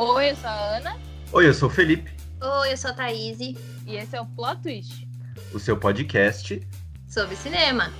Oi, eu sou a Ana. Oi, eu sou o Felipe. Oi, eu sou a Thaís. E esse é o Plot Twist. O seu podcast sobre cinema.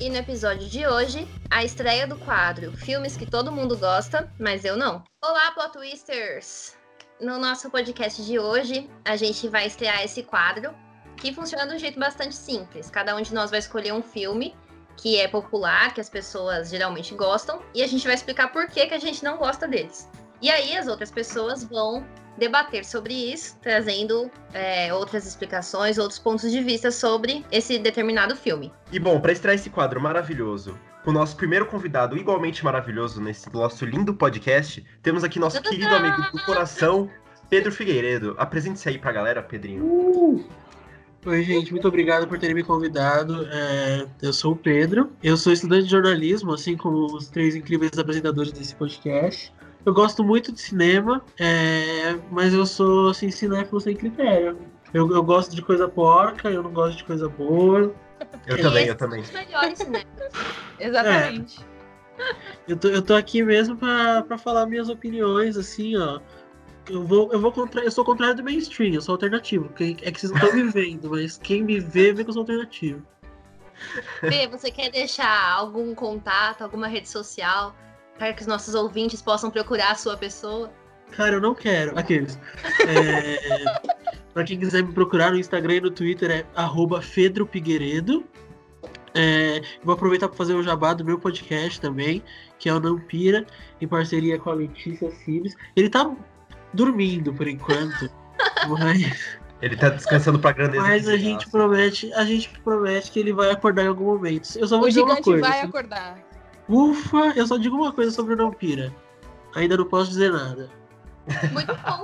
E no episódio de hoje, a estreia do quadro Filmes que todo mundo gosta, mas eu não. Olá, Plot Twisters! No nosso podcast de hoje, a gente vai estrear esse quadro que funciona de um jeito bastante simples. Cada um de nós vai escolher um filme que é popular, que as pessoas geralmente gostam, e a gente vai explicar por que, que a gente não gosta deles. E aí as outras pessoas vão debater sobre isso, trazendo é, outras explicações, outros pontos de vista sobre esse determinado filme. E bom, para estrear esse quadro maravilhoso, com o nosso primeiro convidado igualmente maravilhoso nesse nosso lindo podcast, temos aqui nosso querido amigo do coração, Pedro Figueiredo. Apresente-se aí pra galera, Pedrinho. Uh! Oi, gente, muito obrigado por terem me convidado. É, eu sou o Pedro, eu sou estudante de jornalismo, assim como os três incríveis apresentadores desse podcast. Eu gosto muito de cinema, é, mas eu sou assim, cinéfilo sem critério. Eu, eu, gosto de coisa porca, eu não gosto de coisa boa. Eu também, eu também. melhores Exatamente. É. Eu, tô, eu tô aqui mesmo pra, pra falar minhas opiniões, assim, ó. Eu vou, eu vou contra, eu sou contrário do mainstream, eu sou alternativo. É que vocês não estão me vendo, mas quem me vê vê que eu sou alternativo. B, você quer deixar algum contato, alguma rede social para que os nossos ouvintes possam procurar a sua pessoa? Cara, eu não quero. Aqueles. É, para quem quiser me procurar no Instagram e no Twitter é @fedropigueiredo. É, vou aproveitar para fazer o jabá do meu podcast também, que é o Nampira, em parceria com a Letícia Sims. Ele tá dormindo por enquanto, mas ele tá descansando pra grandeza. Mas a gente promete, a gente promete que ele vai acordar em algum momento. Eu só vou o dizer uma coisa. vai acordar. Ufa, eu só digo uma coisa sobre o Nampira. Ainda não posso dizer nada. Muito bom.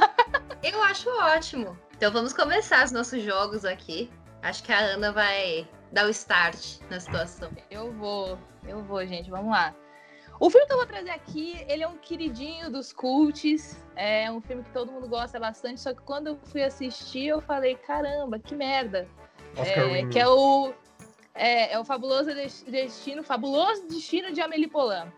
eu acho ótimo. Então vamos começar os nossos jogos aqui. Acho que a Ana vai dar o start na situação. Eu vou, eu vou, gente. Vamos lá. O filme que eu vou trazer aqui, ele é um queridinho dos cults. É um filme que todo mundo gosta bastante. Só que quando eu fui assistir, eu falei, caramba, que merda. É, que é o é, é o fabuloso destino, fabuloso destino de Amélie Poulain.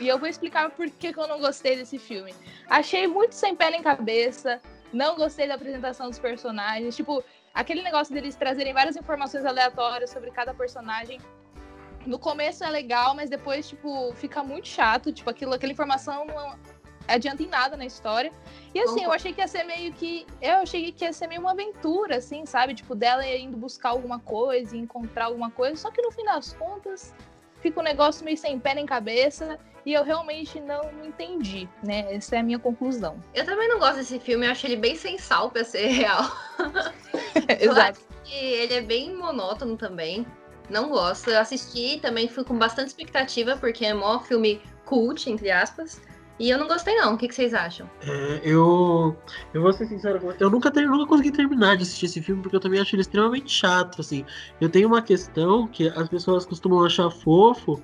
E eu vou explicar por que, que eu não gostei desse filme. Achei muito sem pé nem cabeça. Não gostei da apresentação dos personagens. Tipo, aquele negócio deles trazerem várias informações aleatórias sobre cada personagem. No começo é legal, mas depois, tipo, fica muito chato. Tipo, aquilo, aquela informação não, adianta em nada na história. E assim, eu achei que ia ser meio que. Eu achei que ia ser meio uma aventura, assim, sabe? Tipo, dela indo buscar alguma coisa, encontrar alguma coisa. Só que no fim das contas, fica um negócio meio sem pé nem cabeça. E eu realmente não, entendi, né? Essa é a minha conclusão. Eu também não gosto desse filme, eu acho ele bem sem sal pra ser real. Exato. Ele é bem monótono também. Não gosto. Eu assisti também fui com bastante expectativa, porque é um filme cult, entre aspas. E eu não gostei, não. O que, que vocês acham? É, eu. Eu vou ser sincero com. Eu nunca, ter, nunca consegui terminar de assistir esse filme, porque eu também acho ele extremamente chato, assim. Eu tenho uma questão que as pessoas costumam achar fofo,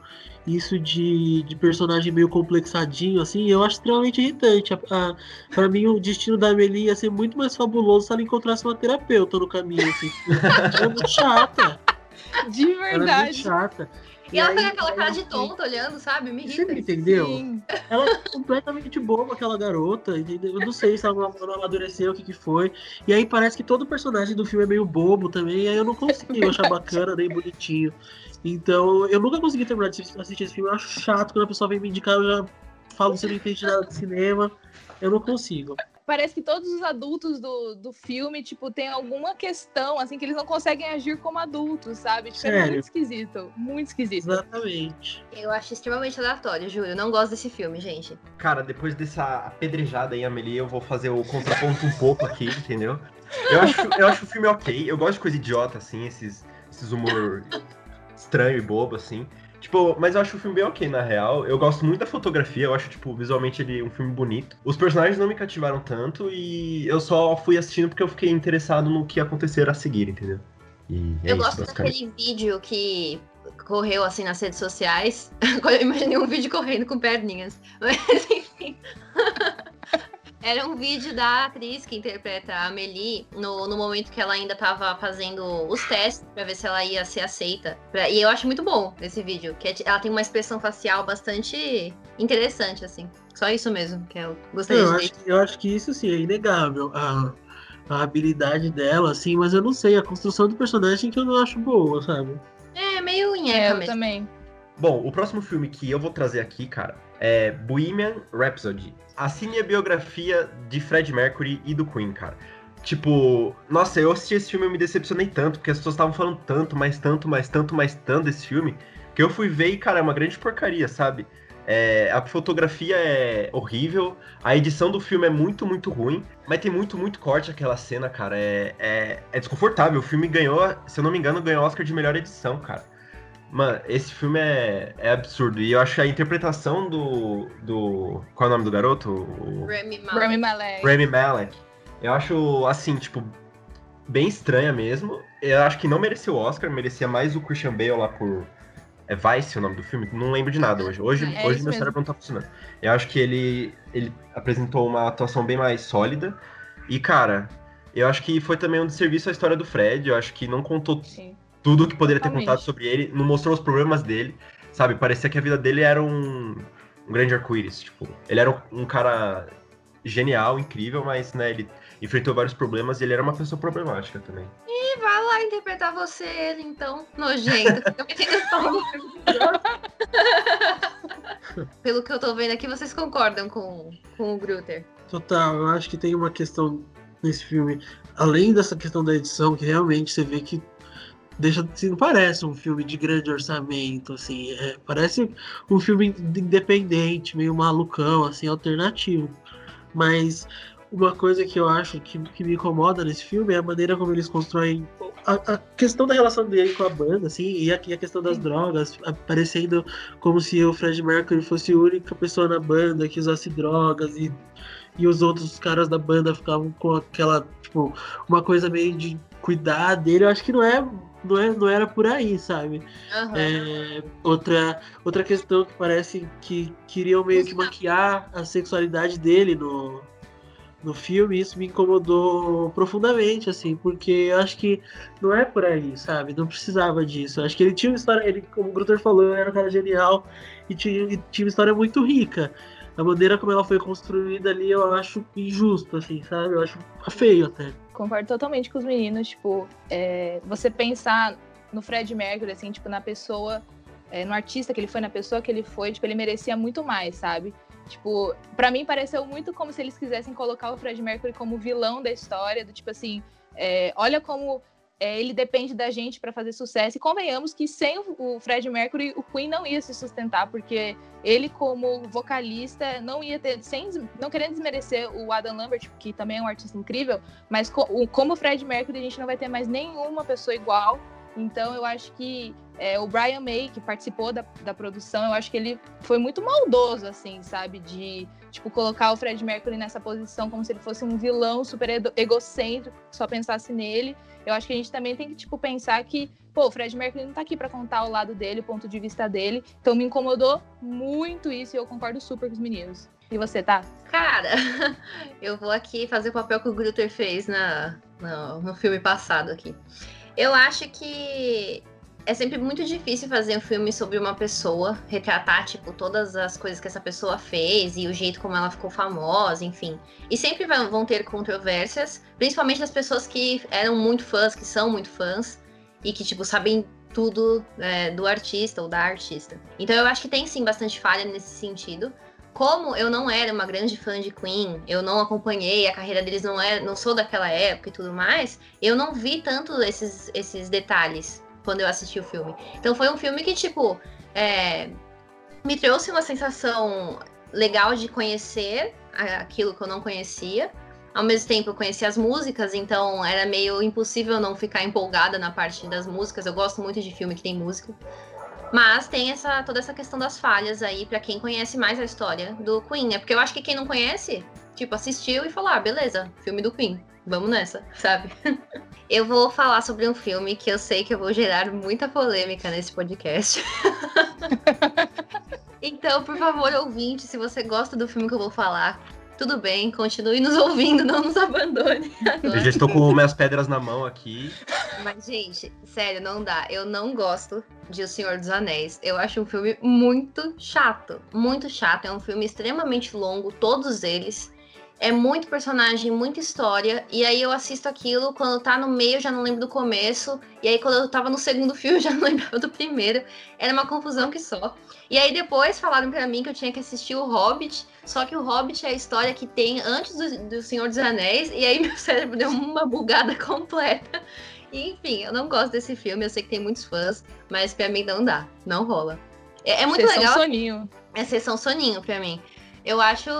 isso de, de personagem meio complexadinho, assim, eu acho extremamente irritante. A, a, pra mim, o destino da Amelie ia ser muito mais fabuloso se ela encontrasse uma terapeuta no caminho, assim. é muito chata. De verdade. Ela é muito chata. E, e ela aí, aquela cara de tonta olhando, sabe? Me irrita. Você entendeu? Sim. Ela é completamente boba, aquela garota, entendeu? Eu não sei se ela não amadureceu, o que que foi. E aí parece que todo personagem do filme é meio bobo também, e aí eu não consegui achar bacana, nem bonitinho. Então, eu nunca consegui terminar de assistir esse filme. Eu acho chato quando a pessoa vem me indicar, eu já falo se não entende nada de cinema. Eu não consigo parece que todos os adultos do, do filme, tipo, tem alguma questão, assim, que eles não conseguem agir como adultos, sabe? Tipo, é muito esquisito. Muito esquisito. Exatamente. Eu acho extremamente aleatório, Júlio. Não gosto desse filme, gente. Cara, depois dessa apedrejada aí, Amelie, eu vou fazer o contraponto um pouco aqui, entendeu? Eu acho, eu acho o filme ok. Eu gosto de coisa idiota, assim, esses, esses humor estranho e bobo, assim. Tipo, mas eu acho o filme bem ok, na real. Eu gosto muito da fotografia, eu acho, tipo, visualmente ele um filme bonito. Os personagens não me cativaram tanto e eu só fui assistindo porque eu fiquei interessado no que acontecer a seguir, entendeu? É eu isso, gosto daquele vídeo que correu assim nas redes sociais. eu imaginei um vídeo correndo com perninhas. Mas enfim. Era um vídeo da atriz que interpreta a Amelie no, no momento que ela ainda tava fazendo os testes pra ver se ela ia ser aceita. Pra- e eu acho muito bom esse vídeo, que é ela tem uma expressão facial bastante interessante, assim. Só isso mesmo que eu gostaria Eu de acho, eu acho que isso sim é inegável. A, a habilidade dela, assim, mas eu não sei, a construção do personagem que eu não acho boa, sabe? É, meio É, nheca eu mesmo. também. Bom, o próximo filme que eu vou trazer aqui, cara, é Bohemian Rhapsody. A cinebiografia de Fred Mercury e do Queen, cara. Tipo, nossa, eu assisti esse filme e me decepcionei tanto, porque as pessoas estavam falando tanto, mais tanto, mais tanto, mais tanto desse filme, que eu fui ver e, cara, é uma grande porcaria, sabe? É, a fotografia é horrível, a edição do filme é muito, muito ruim, mas tem muito, muito corte aquela cena, cara. É, é, é desconfortável. O filme ganhou, se eu não me engano, ganhou Oscar de melhor edição, cara. Mano, esse filme é, é absurdo. E eu acho a interpretação do. do. Qual é o nome do garoto? O Rami Malek. Rami Malek. Eu acho, assim, tipo, bem estranha mesmo. Eu acho que não merecia o Oscar, merecia mais o Christian Bale lá por. É Vice o nome do filme? Não lembro de nada hoje. Hoje, É hoje isso meu mesmo. cérebro não tá funcionando. Eu acho que ele, ele apresentou uma atuação bem mais sólida. E, cara, eu acho que foi também um desserviço à história do Fred. Eu acho que não contou Sim. Tudo que poderia ter contado sobre ele, não mostrou os problemas dele, sabe? Parecia que a vida dele era um, um grande arco-íris, tipo, ele era um, um cara genial, incrível, mas, né, ele enfrentou vários problemas e ele era uma pessoa problemática também. E vai lá interpretar você, ele, então. Nojento. Eu me entendo Pelo que eu tô vendo aqui, vocês concordam com, com o Grutter. Total, eu acho que tem uma questão nesse filme, além dessa questão da edição, que realmente você vê que deixa, assim, não parece um filme de grande orçamento, assim, é, parece um filme independente, meio malucão, assim, alternativo. Mas uma coisa que eu acho que, que me incomoda nesse filme é a maneira como eles constroem a, a questão da relação dele com a banda, assim, e aqui a questão das drogas, aparecendo como se o Fred Mercury fosse a única pessoa na banda que usasse drogas e, e os outros caras da banda ficavam com aquela, tipo, uma coisa meio de cuidar dele. Eu acho que não é, não é, não era por aí, sabe? Aham. É, outra, outra questão que parece que queriam meio que maquiar a sexualidade dele no, no filme, isso me incomodou profundamente, assim, porque eu acho que não é por aí, sabe? Não precisava disso. Eu acho que ele tinha uma história, ele, como o Grutter falou, era um cara genial e tinha, e tinha uma história muito rica. A maneira como ela foi construída ali, eu acho injusto, assim, sabe? Eu acho feio até. Concordo totalmente com os meninos. Tipo, é, você pensar no Fred Mercury, assim, tipo, na pessoa, é, no artista que ele foi, na pessoa que ele foi, tipo, ele merecia muito mais, sabe? Tipo, pra mim pareceu muito como se eles quisessem colocar o Fred Mercury como vilão da história, do tipo assim, é, olha como é, ele depende da gente pra fazer sucesso. E convenhamos que sem o, o Fred Mercury, o Queen não ia se sustentar, porque ele, como vocalista, não ia ter, sem, não querendo desmerecer o Adam Lambert, que também é um artista incrível, mas co- o- como o Fred Mercury, a gente não vai ter mais nenhuma pessoa igual. Então, eu acho que é, o Brian May, que participou da, da produção, eu acho que ele foi muito maldoso, assim, sabe? De, tipo, colocar o Fred Mercury nessa posição como se ele fosse um vilão super egocêntrico, que só pensasse nele. Eu acho que a gente também tem que, tipo, pensar que, pô, o Fred Mercury não tá aqui pra contar o lado dele, o ponto de vista dele. Então, me incomodou muito isso e eu concordo super com os meninos. E você, tá? Cara, eu vou aqui fazer o papel que o Grutter fez na, no, no filme passado aqui. Eu acho que é sempre muito difícil fazer um filme sobre uma pessoa, retratar, tipo, todas as coisas que essa pessoa fez e o jeito como ela ficou famosa, enfim. E sempre vão ter controvérsias, principalmente das pessoas que eram muito fãs, que são muito fãs, e que, tipo, sabem tudo é, do artista ou da artista. Então eu acho que tem sim bastante falha nesse sentido. Como eu não era uma grande fã de Queen, eu não acompanhei a carreira deles, não, é, não sou daquela época e tudo mais, eu não vi tanto esses, esses detalhes quando eu assisti o filme. Então foi um filme que, tipo, é, me trouxe uma sensação legal de conhecer aquilo que eu não conhecia. Ao mesmo tempo, eu conhecia as músicas, então era meio impossível não ficar empolgada na parte das músicas. Eu gosto muito de filme que tem música. Mas tem essa, toda essa questão das falhas aí pra quem conhece mais a história do Queen. É porque eu acho que quem não conhece, tipo, assistiu e falou: ah, beleza, filme do Queen, vamos nessa, sabe? eu vou falar sobre um filme que eu sei que eu vou gerar muita polêmica nesse podcast. então, por favor, ouvinte, se você gosta do filme que eu vou falar, tudo bem, continue nos ouvindo, não nos abandone. Eu já estou com minhas pedras na mão aqui. Mas, gente, sério, não dá. Eu não gosto de O Senhor dos Anéis. Eu acho um filme muito chato. Muito chato. É um filme extremamente longo, todos eles. É muito personagem, muita história. E aí eu assisto aquilo, quando tá no meio, já não lembro do começo. E aí, quando eu tava no segundo filme, já não lembrava do primeiro. Era uma confusão que só. E aí depois falaram para mim que eu tinha que assistir o Hobbit. Só que o Hobbit é a história que tem antes do, do Senhor dos Anéis. E aí meu cérebro deu uma bugada completa. E, enfim, eu não gosto desse filme. Eu sei que tem muitos fãs, mas pra mim não dá. Não rola. É, é muito Sessão legal. soninho. É sessão soninho pra mim. Eu acho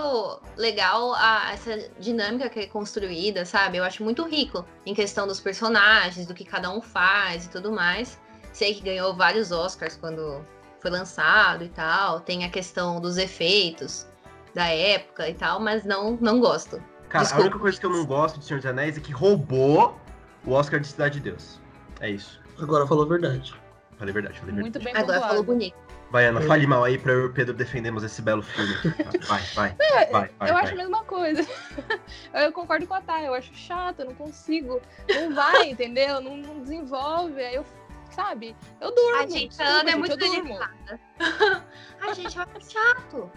legal a- essa dinâmica que é construída, sabe? Eu acho muito rico em questão dos personagens, do que cada um faz e tudo mais. Sei que ganhou vários Oscars quando foi lançado e tal. Tem a questão dos efeitos da época e tal, mas não, não gosto. Cara, Desculpa. a única coisa que eu não gosto de Senhor dos Anéis é que roubou o Oscar de Cidade de Deus. É isso. Agora falou a verdade. Falei a verdade, falei a Muito verdade. bem Agora pontuado. falou bonito. Baiana, fale mal aí pra eu e o Pedro defendemos esse belo filme. Vai, vai, vai, vai. eu vai. acho a mesma coisa. Eu concordo com a Thay, eu acho chato, eu não consigo. Não vai, entendeu? Não, não desenvolve. Aí eu, sabe? Eu durmo. Ai, gente, a desculpa, Ana é muito eu delicada. Ai, gente, eu acho chato.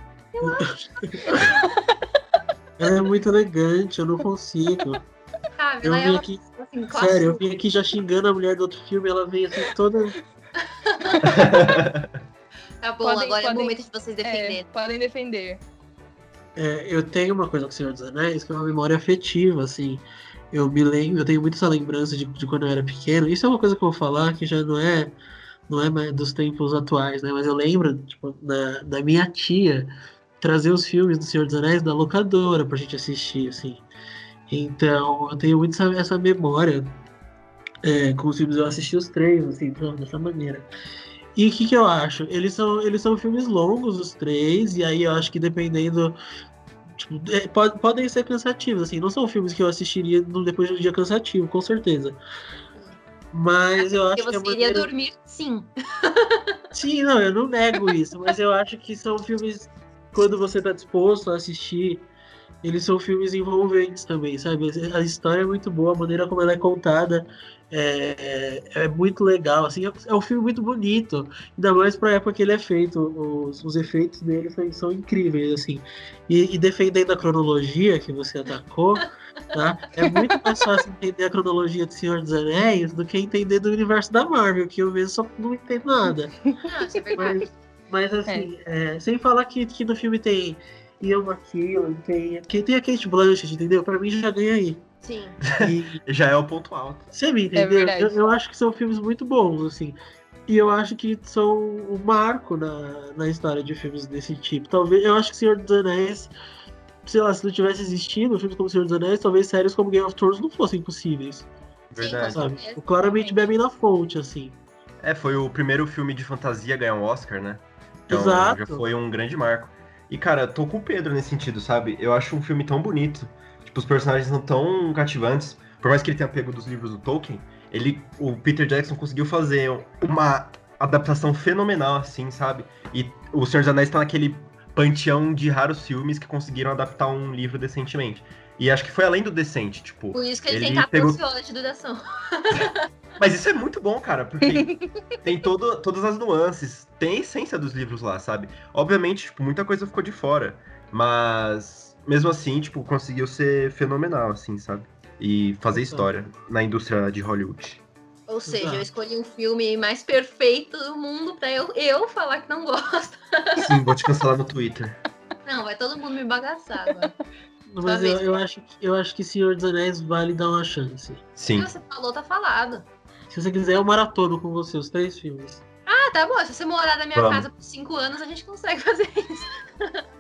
Ela é muito elegante, eu não consigo. Sabe? Eu é vim uma aqui, sério, eu vim aqui já xingando a mulher do outro filme, ela veio assim toda. Tá bom, Podem- agora é o podem- momento de vocês É, defenderem. podem defender. É, eu tenho uma coisa com o Senhor dos Anéis que é uma memória afetiva, assim. Eu me lembro, eu tenho muito essa lembrança de, de quando eu era pequeno. Isso é uma coisa que eu vou falar que já não é, não é mais dos tempos atuais, né? Mas eu lembro, tipo, da, da minha tia trazer os filmes do Senhor dos Anéis da locadora pra gente assistir, assim. Então, eu tenho muito essa, essa memória é, com os filmes. Eu assisti os três, assim, então, dessa maneira. E o que, que eu acho? Eles são, eles são filmes longos, os três, e aí eu acho que dependendo. Tipo, é, pode- podem ser cansativos, assim. Não são filmes que eu assistiria no- depois de um dia cansativo, com certeza. Mas eu acho que a você iria maneira... dormir, sim. Sim, não, eu não nego isso, mas eu acho que são filmes, quando você tá disposto a assistir, eles são filmes envolventes também, sabe? A história é muito boa, a maneira como ela é contada é, é muito legal, assim, é, é um filme muito bonito, ainda mais pra época que ele é feito, os, os efeitos dele são, são incríveis, assim. E, e defendendo a cronologia que você atacou, tá? É muito mais fácil entender a cronologia de Senhor dos Anéis do que entender do universo da Marvel, que eu mesmo só não entendo nada. Não, isso é verdade. Mas, mas assim, é, sem falar que, que no filme tem Ian McKellen, tem, que tem a Kate Blanchett, entendeu? Pra mim já ganha aí. Sim. E Já é o ponto alto. você me entendeu? verdade. eu, eu acho que são filmes muito bons, assim. E eu acho que são um marco na, na história de filmes desse tipo. Talvez, eu acho que Senhor dos Anéis, sei lá, se não tivesse existido filmes como Senhor dos Anéis, talvez séries como Game of Thrones não fossem possíveis, Verdade. sabe? Claramente bebem na fonte, assim. É, foi o primeiro filme de fantasia a ganhar um Oscar, né? Então Exato. já foi um grande marco. E, cara, tô com o Pedro nesse sentido, sabe? Eu acho um filme tão bonito. Tipo, os personagens são tão cativantes. Por mais que ele tenha pego dos livros do Tolkien, ele, o Peter Jackson conseguiu fazer uma adaptação fenomenal, assim, sabe? E o Senhor dos Anéis tá naquele panteão de raros filmes que conseguiram adaptar um livro decentemente. E acho que foi além do decente, tipo. Por isso que ele, Ele tem 14 pegou- horas de duração. Mas isso é muito bom, cara, porque tem todo, todas as nuances, tem a essência dos livros lá, sabe? Obviamente, tipo, muita coisa ficou de fora, mas mesmo assim, tipo, conseguiu ser fenomenal, assim, sabe? E fazer história na indústria de Hollywood. Ou seja, Exato. eu escolhi um filme mais perfeito do mundo pra eu, eu falar que não gosto. Sim, vou te cancelar no Twitter. Não, vai todo mundo me bagaçar agora. Mas eu, eu acho, que- eu acho que Senhor dos Anéis vale dar uma chance. O Sim. que você falou, tá falado. Se você quiser, eu maratono com você os três filmes. Ah, tá bom. Se você morar na minha Vamos. casa por 5 anos, a gente consegue fazer isso.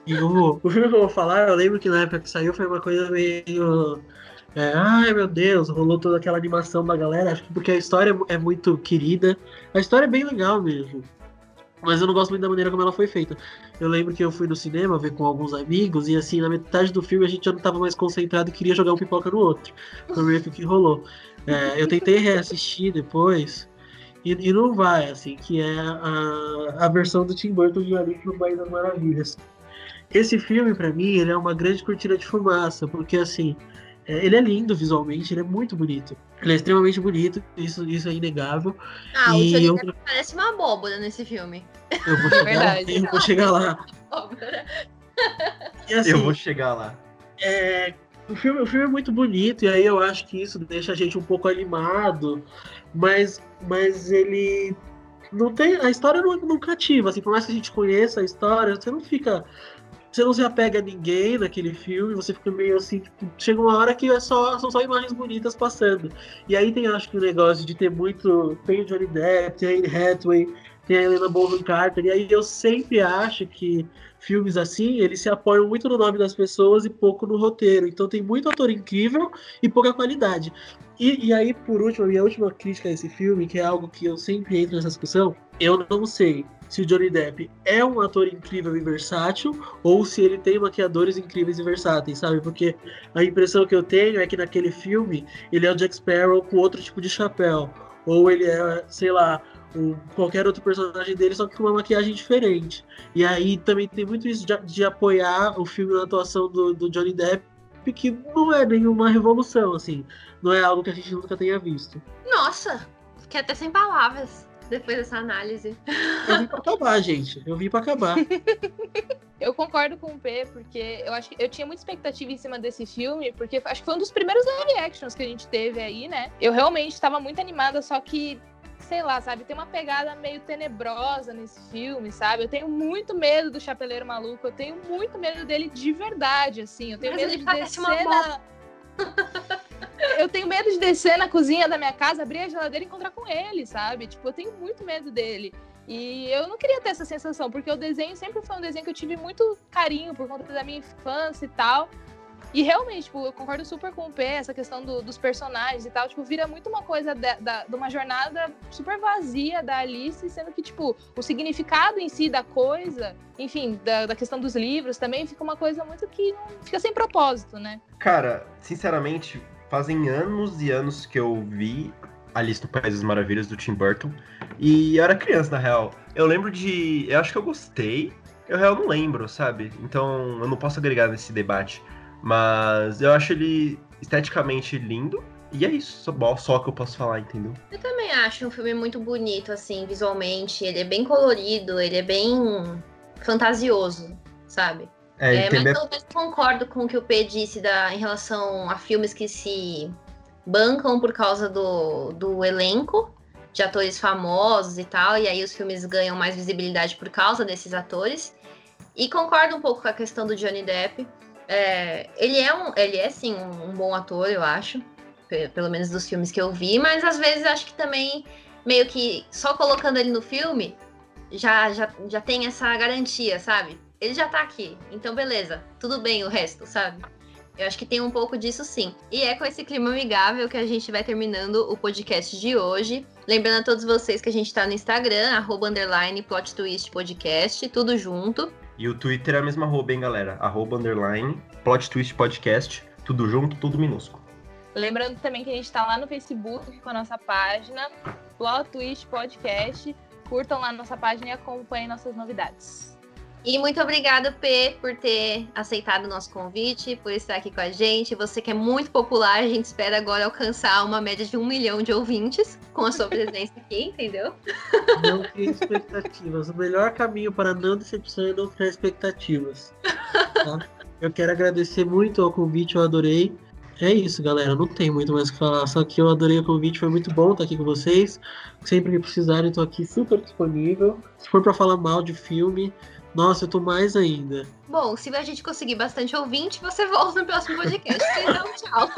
E vou. O filme que eu vou falar, eu lembro que na época que saiu foi uma coisa meio. é, ai meu Deus, rolou toda aquela animação da galera. Acho que porque a história é muito querida. A história é bem legal mesmo. Mas eu não gosto muito da maneira como ela foi feita. Eu lembro que eu fui no cinema ver com alguns amigos, e assim, na metade do filme a gente já não tava mais concentrado e queria jogar um pipoca no outro. Foi meio que o que rolou. É, eu tentei reassistir depois, e, e não vai, assim, que é a, a versão do Tim Burton de Alice no País das Maravilhas. esse filme, para mim, ele é uma grande cortina de fumaça, porque assim, é, ele é lindo visualmente, ele é muito bonito. Ele é extremamente bonito, isso, isso é inegável. Ah, E o Johnny parece uma abóbora nesse filme. Eu vou chegar, Verdade. eu vou chegar lá. E, assim, Eu vou chegar lá. é, o, filme, o filme é muito bonito, e aí eu acho que isso deixa a gente um pouco animado, mas, mas ele não tem. A história não, não cativa, assim, por mais que a gente conheça a história, você não fica. Você não se apega a ninguém naquele filme, você fica meio assim, tipo, chega uma hora que é só, são só imagens bonitas passando. E aí tem, acho que, o negócio de ter muito. Tem o Johnny Depp, tem a Anne Hathaway, tem a Helena Bonham Carter, e aí eu sempre acho que filmes assim, eles se apoiam muito no nome das pessoas e pouco no roteiro. Então tem muito ator incrível e pouca qualidade. E, e aí, por último, a minha última crítica a esse filme, que é algo que eu sempre entro nessa discussão, eu não sei se o Johnny Depp é um ator incrível e versátil ou se ele tem maquiadores incríveis e versáteis, sabe? Porque a impressão que eu tenho é que naquele filme ele é o Jack Sparrow com outro tipo de chapéu. Ou ele é, sei lá, o, qualquer outro personagem dele, só que com uma maquiagem diferente. E aí também tem muito isso de, de apoiar o filme na atuação do, do Johnny Depp, que não é nenhuma revolução, assim. Não é algo que a gente nunca tenha visto. Nossa, fiquei até sem palavras depois dessa análise. Eu vim pra acabar, gente. Eu vim pra acabar. Eu concordo com o P, porque eu acho que eu tinha muita expectativa em cima desse filme, porque acho que foi um dos primeiros live actions que a gente teve aí, né? Eu realmente estava muito animada, só que, sei lá, sabe, tem uma pegada meio tenebrosa nesse filme, sabe? Eu tenho muito medo do Chapeleiro Maluco, eu tenho muito medo dele de verdade, assim. Eu tenho Mas medo de descer na... Eu tenho medo de descer na cozinha da minha casa, abrir a geladeira e encontrar com ele, sabe? Tipo, eu tenho muito medo dele. E eu não queria ter essa sensação, porque o desenho sempre foi um desenho que eu tive muito carinho por conta da minha infância e tal. E realmente, tipo, eu concordo super com o P, essa questão do- dos personagens e tal, tipo, vira muito uma coisa de, da- de uma jornada super vazia da Alice, sendo que, tipo, o significado em si da coisa, enfim, da, da questão dos livros também fica uma coisa muito que não fica sem propósito, né? Cara, sinceramente, fazem anos e anos que eu vi Alice no País das Maravilhas do Tim Burton. E eu era criança, na real. Eu lembro de. Eu acho que eu gostei. Eu real não lembro, sabe? Então eu não posso agregar nesse debate. Mas eu acho ele esteticamente lindo. E é isso, só, que eu posso falar, entendeu? Eu também acho um filme muito bonito, assim, visualmente. Ele é bem colorido, ele é bem fantasioso, sabe? É, É, mas pelo menos concordo com o que o P disse da, em relação a filmes que se bancam por causa do, do elenco de atores famosos e tal, e aí os filmes ganham mais visibilidade por causa desses atores. E concordo um pouco com a questão do Johnny Depp. É, ele é um, ele é sim um, um bom ator, eu acho, pe- pelo menos dos filmes que eu vi, mas às vezes acho que também meio que só colocando ele no filme já, já, já tem essa garantia, sabe? Ele já tá aqui, então beleza, tudo bem o resto, sabe? Eu acho que tem um pouco disso sim. E é com esse clima amigável que a gente vai terminando o podcast de hoje. Lembrando a todos vocês que a gente tá no Instagram, arroba underline plot twist podcast, tudo junto. E o Twitter é a mesma arroba, hein, galera? Arroba underline, plot twist podcast, tudo junto, tudo minúsculo. Lembrando também que a gente tá lá no Facebook com a nossa página, Plot Twist Podcast. Curtam lá nossa página e acompanhem nossas novidades. E muito obrigada, P, por ter aceitado o nosso convite, por estar aqui com a gente. Você que é muito popular, a gente espera agora alcançar uma média de um milhão de ouvintes com a sua presença aqui, entendeu? Não crie expectativas. O melhor caminho para não decepção é não criar expectativas. tá? Eu quero agradecer muito ao convite, eu adorei. É isso, galera. Não tem muito mais o que falar. Só que eu adorei o convite, foi muito bom estar aqui com vocês. Sempre que precisarem, estou aqui super disponível. Se for para falar mal de filme, nossa, eu tô mais ainda. Bom, se a gente conseguir bastante ouvinte, você volta no próximo podcast. Então, tchau.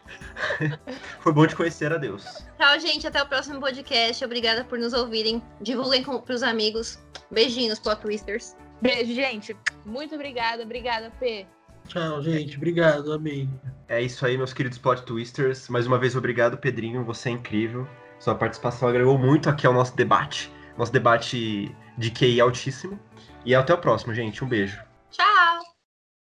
Foi bom te conhecer, adeus. Tchau, gente. Até o próximo podcast. Obrigada por nos ouvirem. Divulguem com, pros amigos. Beijinhos, plot twisters. Beijo, gente. Muito obrigada. Obrigada, P. Tchau, gente. Obrigado. Amém. É isso aí, meus queridos plot twisters. Mais uma vez, obrigado, Pedrinho. Você é incrível. Sua participação agregou muito aqui ao nosso debate. Nosso debate de QI altíssimo. E até o próximo, gente. Um beijo. Tchau!